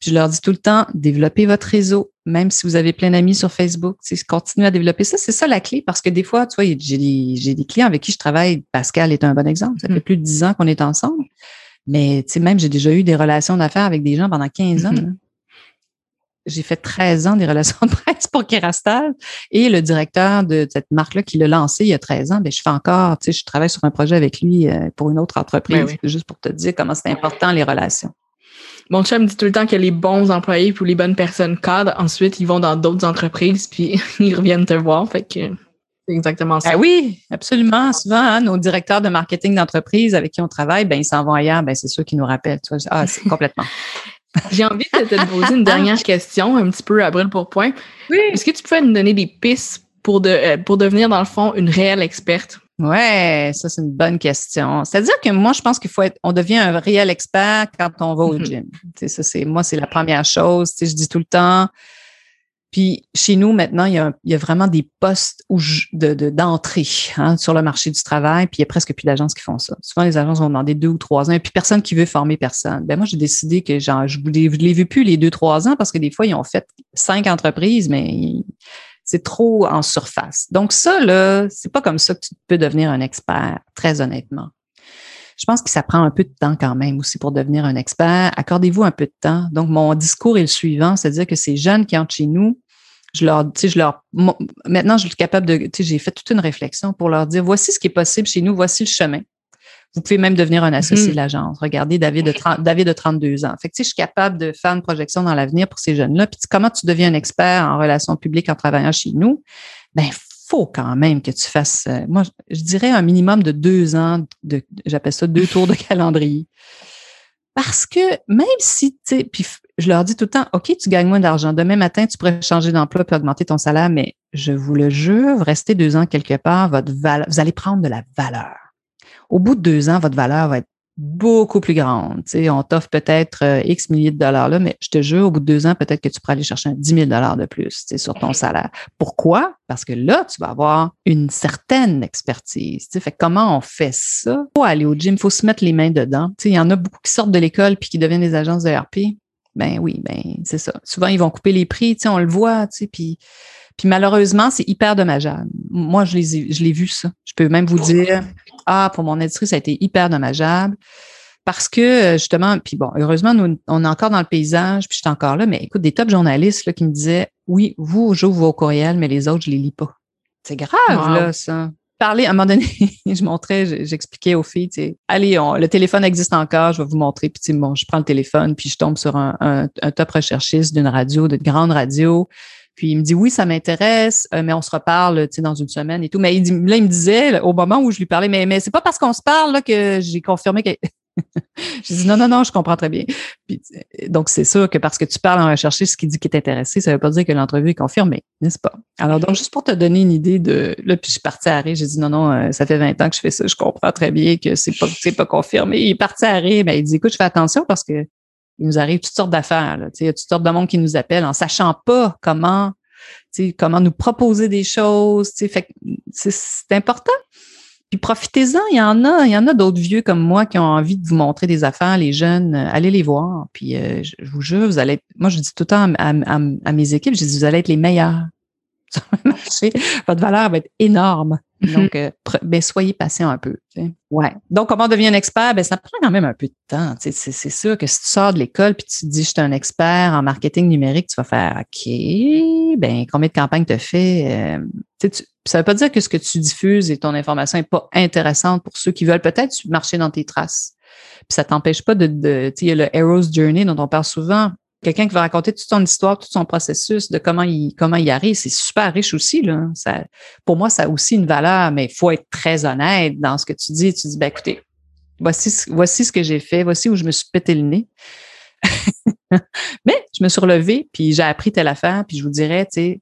Puis je leur dis tout le temps, développez votre réseau, même si vous avez plein d'amis sur Facebook. Tu sais, continuez à développer ça. C'est ça la clé parce que des fois, tu vois, j'ai des, des clients avec qui je travaille. Pascal est un bon exemple. Ça fait Mhm. plus de dix ans qu'on est ensemble. Mais tu sais, même, j'ai déjà eu des relations d'affaires avec des gens pendant 15 ans. Mhm. là. J'ai fait 13 ans des relations de presse pour Kerastal et le directeur de cette marque-là qui l'a lancé il y a 13 ans, ben, je fais encore, tu sais, je travaille sur un projet avec lui euh, pour une autre entreprise, Ben oui. juste pour te dire comment c'est important les relations. Mon chum dit tout le temps que les bons employés ou les bonnes personnes cadres, ensuite, ils vont dans d'autres entreprises puis ils reviennent te voir. Fait que c'est exactement ça. Ah oui, absolument. Souvent, hein, nos directeurs de marketing d'entreprise avec qui on travaille, ben, ils s'en vont ailleurs, ben, c'est sûr qu'ils nous rappellent. Tu vois. Ah, c'est complètement. J'ai envie de te poser une dernière question, un petit peu à brûle pour point. Oui. Est-ce que tu peux nous donner des pistes pour, de, euh, pour devenir, dans le fond, une réelle experte? Ouais, ça, c'est une bonne question. C'est-à-dire que moi, je pense qu'il faut être, on devient un réel expert quand on va au Mhm. gym. Tu sais, ça, c'est, moi, c'est la première chose. Tu sais, je dis tout le temps. Puis chez nous, maintenant, il y a, vraiment des postes je- de, de- d'entrée hein, sur le marché du travail, puis il y a presque plus d'agences qui font ça. Souvent, les agences vont demander deux ou trois ans, et puis personne qui veut former personne. Ben moi, j'ai décidé que genre, je ne les, les vu plus les deux, trois ans parce que des fois, ils ont fait cinq entreprises, mais c'est trop en surface. Donc ça, là, c'est pas comme ça que tu peux devenir un expert, très honnêtement. Je pense que ça prend un peu de temps quand même aussi pour devenir un expert. Accordez-vous un peu de temps. Donc, mon discours est le suivant, c'est-à-dire que ces jeunes qui entrent chez nous, je leur, tu sais, je leur, maintenant, je suis capable de, tu sais, j'ai fait toute une réflexion pour leur dire, voici ce qui est possible chez nous, voici le chemin. Vous pouvez même devenir un associé de mm-hmm. l'agence. Regardez David de, 30, David de 32 ans. Fait que, tu sais, je suis capable de faire une projection dans l'avenir pour ces jeunes-là. Puis comment tu deviens un expert en relations publiques en travaillant chez nous? Ben, faut quand même que tu fasses, euh, moi, je dirais un minimum de deux ans, de, j'appelle ça deux tours de calendrier. Parce que même si, tu sais, puis je leur dis tout le temps, OK, tu gagnes moins d'argent. Demain matin, tu pourrais changer d'emploi puis augmenter ton salaire, mais je vous le jure, rester deux ans quelque part, votre valeur, vous allez prendre de la valeur. Au bout de deux ans, votre valeur va être beaucoup plus grande. Tu sais, on t'offre peut-être euh, X milliers de dollars là, mais je te jure, au bout de deux ans, peut-être que tu pourras aller chercher un 10 000 dollars de plus tu sais, sur ton salaire. Pourquoi? Parce que là, tu vas avoir une certaine expertise. Tu sais, fait comment on fait ça? Faut aller au gym, faut se mettre les mains dedans. Tu sais, il y en a beaucoup qui sortent de l'école puis qui deviennent des agences de RP. Ben oui, ben c'est ça. Souvent, ils vont couper les prix, tu sais, on le voit, tu sais, puis puis malheureusement, c'est hyper dommageable. Moi, je l'ai, je l'ai vu ça. Je peux même vous dire, ah, pour mon éditrice, ça a été hyper dommageable. Parce que, euh, justement, puis bon, heureusement, nous, on est encore dans le paysage, puis je suis encore là, mais écoute, des top journalistes là, qui me disaient Oui, vous, j'ouvre vos courriels, mais les autres, je les lis pas. C'est grave, là, ça. Parler, à un moment donné, je montrais, j'expliquais aux filles, tu sais, allez, le téléphone existe encore, je vais vous montrer. Puis, bon, je prends le téléphone, puis je tombe sur un, un top recherchiste d'une radio, d'une grande radio. Puis il me dit oui, ça m'intéresse, euh, mais on se reparle, dans une semaine et tout. Mais il dit, là, il me disait, au moment où je lui parlais, mais, mais c'est pas parce qu'on se parle là, que j'ai confirmé que. je dis non, non, non, je comprends très bien. Puis, donc, c'est sûr que parce que tu parles en recherché ce qui dit qu'il est intéressé, ça veut pas dire que l'entrevue est confirmée, n'est-ce pas? Alors, donc, juste pour te donner une idée de. Là, puis je suis partie à rire, j'ai dit non, non, euh, ça fait 20 ans que je fais ça, je comprends très bien que c'est pas, pas confirmé. Il est parti à rire, mais il dit écoute, je fais attention parce que il nous arrive toutes sortes d'affaires. Il y a toutes sortes de monde qui nous appellent en sachant pas comment, comment nous proposer des choses. C'est important. Puis profitez-en, il y en a, il y en a d'autres vieux comme moi qui ont envie de vous montrer des affaires, les jeunes, euh, allez les voir. Puis euh, je, vous jure, vous allez moi je dis tout le temps à, à mes équipes, je dis vous allez être les meilleurs sur le marché. Votre valeur va être énorme. Mhm. Donc, euh, ben, soyez patient un peu. Ouais. Donc, comment on devient un expert? Ben, ça prend quand même un peu de temps. C'est sûr que si tu sors de l'école puis tu te dis je suis un expert en marketing numérique, tu vas faire OK, ben combien de campagnes tu as fait? Euh, tu, ça ne veut pas dire que ce que tu diffuses et ton information n'est pas intéressante pour ceux qui veulent peut-être marcher dans tes traces. Puis ça t'empêche pas de, de tu sais, il y a le Hero's Journey dont on parle souvent. Quelqu'un qui va raconter toute son histoire, tout son processus, de comment il, comment il arrive, c'est super riche aussi. Là. Ça, pour moi, ça a aussi une valeur, mais il faut être très honnête dans ce que tu dis. Tu dis, ben, écoutez, voici, voici ce que j'ai fait, voici où je me suis pété le nez. mais je me suis relevée, puis j'ai appris telle affaire, puis je vous dirais, tu sais,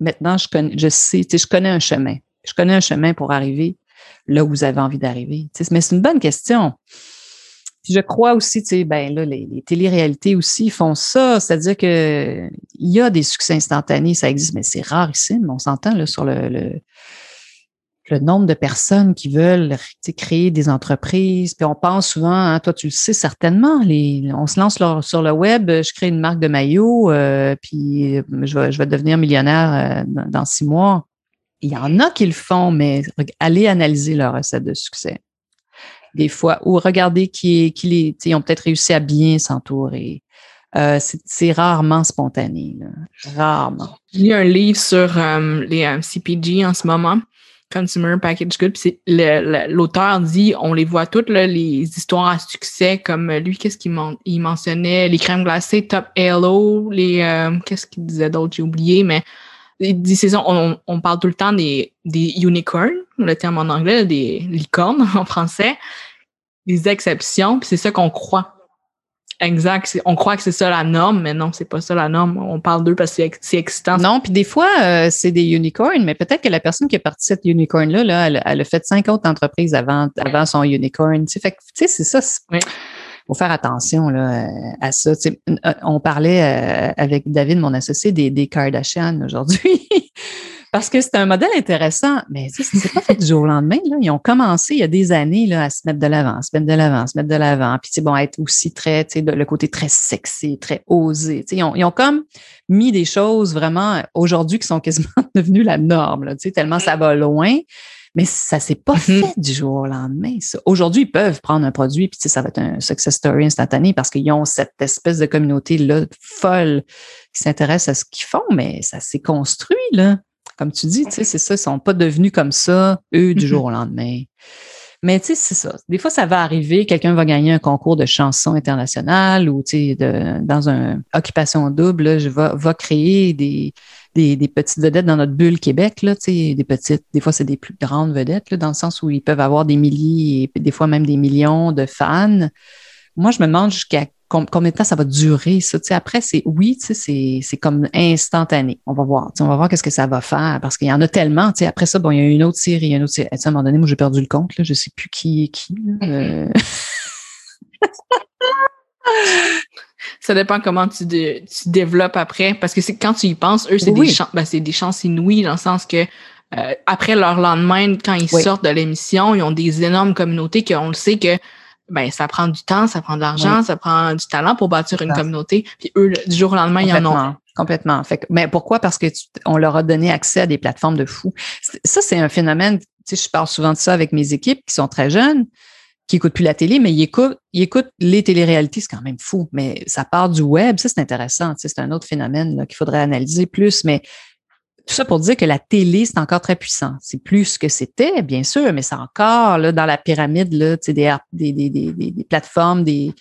maintenant, je connais, je sais, tu sais, je connais un chemin. Je connais un chemin pour arriver là où vous avez envie d'arriver. mais c'est une bonne question je crois aussi, tu sais, ben là, les, les téléréalités aussi font ça, c'est-à-dire que il y a des succès instantanés, ça existe, mais c'est rarissime. On s'entend là sur le, le, nombre de personnes qui veulent créer des entreprises. Puis on pense souvent, hein, toi tu le sais certainement, les, on se lance sur le web, je crée une marque de maillot, euh, puis je vais, je vais devenir millionnaire euh, dans six mois. Il y en a qui le font, mais allez analyser leur recette de succès des fois, ou regarder qui, les, ont peut-être réussi à bien s'entourer. Euh, c'est rarement spontané, rarement. J'ai lu un livre sur euh, les euh, CPG en ce moment, Consumer Package Good. L'auteur dit, on les voit toutes les histoires à succès, comme lui, qu'est-ce qu'il il mentionnait, les crèmes glacées, Top Halo, les qu'est-ce qu'il disait d'autre, j'ai oublié, mais dit c'est on, on, parle tout le temps des, des unicorns, le terme en anglais, des licornes en français des exceptions, puis c'est ça qu'on croit. Exact. On croit que c'est ça la norme, mais non, c'est pas ça la norme. On parle d'eux parce que c'est excitant. Non, puis des fois, euh, c'est des unicorns, mais peut-être que la personne qui a parti cette unicorn-là, là, elle, a fait cinq autres entreprises avant, avant son unicorn. Tu sais, c'est ça. Il faut faire attention là, à ça. Euh, on parlait euh, avec David, mon associé, des, des Kardashian aujourd'hui. Parce que c'est un modèle intéressant, mais c'est pas fait du jour au lendemain. Là. Ils ont commencé il y a des années là, à se mettre de l'avant, se mettre de l'avant, se mettre de l'avant. Puis, bon, être aussi très, le côté très sexy, très osé. Ils ont, ils ont comme mis des choses vraiment aujourd'hui qui sont quasiment devenues la norme, là, tellement ça va loin. Mais ça s'est pas mm-hmm. fait du jour au lendemain. Aujourd'hui, ils peuvent prendre un produit, puis ça va être un success story instantané parce qu'ils ont cette espèce de communauté-là folle qui s'intéresse à ce qu'ils font, mais ça s'est construit, là. Comme tu dis, c'est ça, ils sont pas devenus comme ça, eux, du jour au lendemain. Mais tu sais, c'est ça. Des fois, ça va arriver, quelqu'un va gagner un concours de chansons internationales ou tu sais, dans une occupation double, je vais, va créer des, des, petites vedettes dans notre bulle Québec, là, des petites, des fois c'est des plus grandes vedettes, dans le sens où ils peuvent avoir des milliers et des fois même des millions de fans. Moi, je me demande jusqu'à combien de temps ça va durer, ça? après, c'est oui, c'est comme instantané. On va voir. On va voir qu'est-ce que ça va faire parce qu'il y en a tellement. Après ça, bon, il y a une autre série, une autre série. À un moment donné, moi, j'ai perdu le compte. Là, je ne sais plus qui est qui. Euh. Ça dépend comment tu, développes après. Parce que c'est quand tu y penses, eux, c'est des, chances, ben, des chances inouïes dans le sens que euh, après leur lendemain, quand ils sortent de l'émission, ils ont des énormes communautés qu'on le sait que ben ça prend du temps, ça prend de l'argent, ça prend du talent pour bâtir une communauté. Puis eux, du jour au lendemain, ils en ont. Complètement. Fait mais pourquoi? Parce que on leur a donné accès à des plateformes de fous. Ça, c'est un phénomène. Tu sais, je parle souvent de ça avec mes équipes qui sont très jeunes qui écoutent plus la télé, mais ils écoutent, ils écoutent les téléréalités, c'est quand même fou. Mais ça part du web, ça c'est intéressant. c'est un autre phénomène qu'il faudrait analyser plus. Mais tout ça pour dire que la télé, c'est encore très puissant. C'est plus ce que c'était, bien sûr, mais c'est encore là, dans la pyramide là, des, des, des, des, des plateformes, des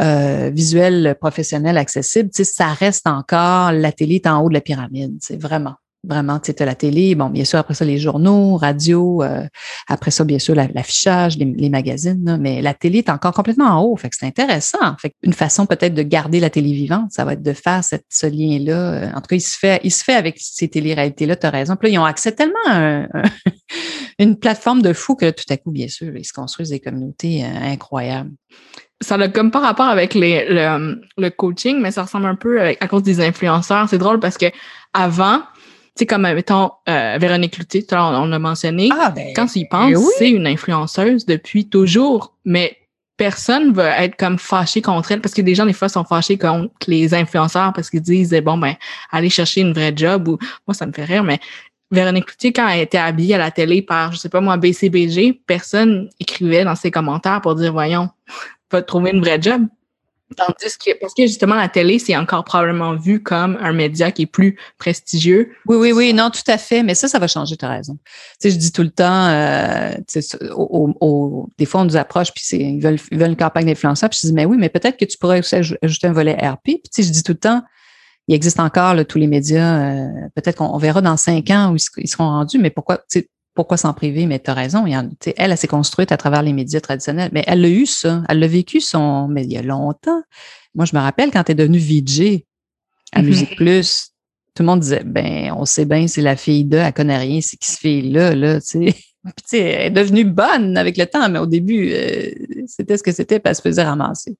euh, visuels professionnels accessibles. Ça reste encore, la télé est en haut de la pyramide, c'est vraiment. Vraiment, tu sais, la télé, bon, bien sûr, après ça, les journaux, radio, euh, après ça, bien sûr, l'affichage, les, magazines, mais la télé est encore complètement en haut. Fait que c'est intéressant. Fait une façon peut-être de garder la télé vivante, ça va être de faire ce lien-là. En tout cas, il se fait, il se fait avec ces télé-réalités-là, tu as raison. Puis là, ils ont accès tellement à une plateforme de fou que tout à coup, bien sûr, ils se construisent des communautés euh, incroyables ça n'a comme pas rapport avec les, le, coaching, mais ça ressemble un peu à cause des influenceurs. C'est drôle parce que avant, sais, comme, mettons, euh, Véronique Loutier, on, on l'a mentionné. Ah, ben, quand tu y penses, ben c'est une influenceuse depuis toujours, mais personne va être comme fâché contre elle parce que des gens, des fois, sont fâchés contre les influenceurs parce qu'ils disent, bon, ben, allez chercher une vraie job ou, moi, ça me fait rire, mais Véronique Loutier, quand elle était habillée à la télé par, je sais pas moi, BCBG, personne écrivait dans ses commentaires pour dire, voyons, va trouver une vraie job. Tandis que, parce que justement, la télé, c'est encore probablement vu comme un média qui est plus prestigieux. Oui, oui, oui, non, tout à fait. Mais ça, ça va changer, tu as raison. Tu sais, je dis tout le temps, euh, des fois, on nous approche, puis ils veulent, ils veulent une campagne d'influenceurs, puis je dis, mais oui, mais peut-être que tu pourrais aussi ajouter un volet RP. Puis, tu sais, je dis tout le temps, il existe encore tous les médias. Euh, peut-être qu'on verra dans cinq ans où ils seront rendus, mais pourquoi, pourquoi s'en priver? Mais tu as raison. Il y en, elle, elle s'est construite à travers les médias traditionnels. Mais elle a eu ça. Elle l'a vécu son, mais il y a longtemps. Moi, je me rappelle quand tu es devenue VJ à mm-hmm. Musique Plus, tout le monde disait, ben, on sait bien, c'est la fille de, elle connaît rien, c'est qui se fait là, là, tu sais. Puis, elle est devenue bonne avec le temps, mais au début, euh, c'était ce que c'était, puis elle se faisait ramasser.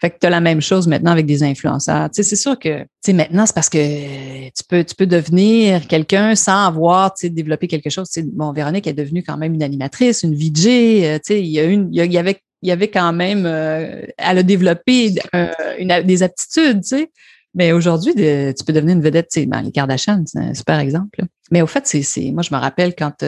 Fait que tu as la même chose maintenant avec des influenceurs. Tu sais, c'est sûr que, tu sais, maintenant, c'est parce que tu peux, tu peux devenir quelqu'un sans avoir, tu sais, développé quelque chose. Bon, Véronique est devenue quand même une animatrice, une VJ. Euh, tu sais, il y a une, il y, avait, il y avait quand même, euh, elle a développé une, des aptitudes, tu sais. Mais aujourd'hui, tu peux devenir une vedette, tu sais, ben, les Kardashian, c'est un super exemple. Mais au fait, c'est, moi, je me rappelle quand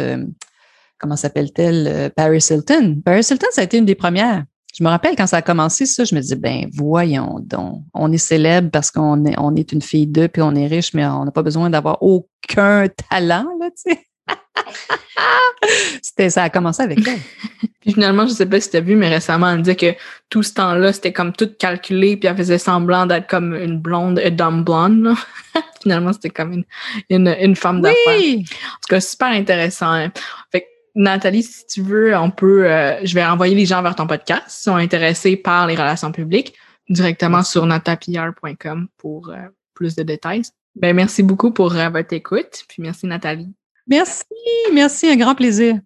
comment s'appelle-t-elle, euh, Paris Hilton. Paris Hilton, ça a été une des premières. Je me rappelle quand ça a commencé, ça, je me disais, ben voyons donc, on est célèbre parce qu'on est, on est une fille d'eux, puis on est riche, mais on n'a pas besoin d'avoir aucun talent, là, tu sais. c'était, ça a commencé avec elle. puis finalement, je sais pas si tu as vu, mais récemment, elle disait que tout ce temps-là, c'était comme tout calculé, puis elle faisait semblant d'être comme une blonde, une dumb blonde. finalement, c'était comme une, une, femme d'affaires. En tout cas, super intéressant. Hein. Fait Nathalie, si tu veux, on peut, euh, je vais envoyer les gens vers ton podcast qui sont intéressés par les relations publiques directement sur natapr.com pour euh, plus de détails. Ben, merci beaucoup pour euh, votre écoute. Puis merci, Nathalie. Merci, merci, un grand plaisir.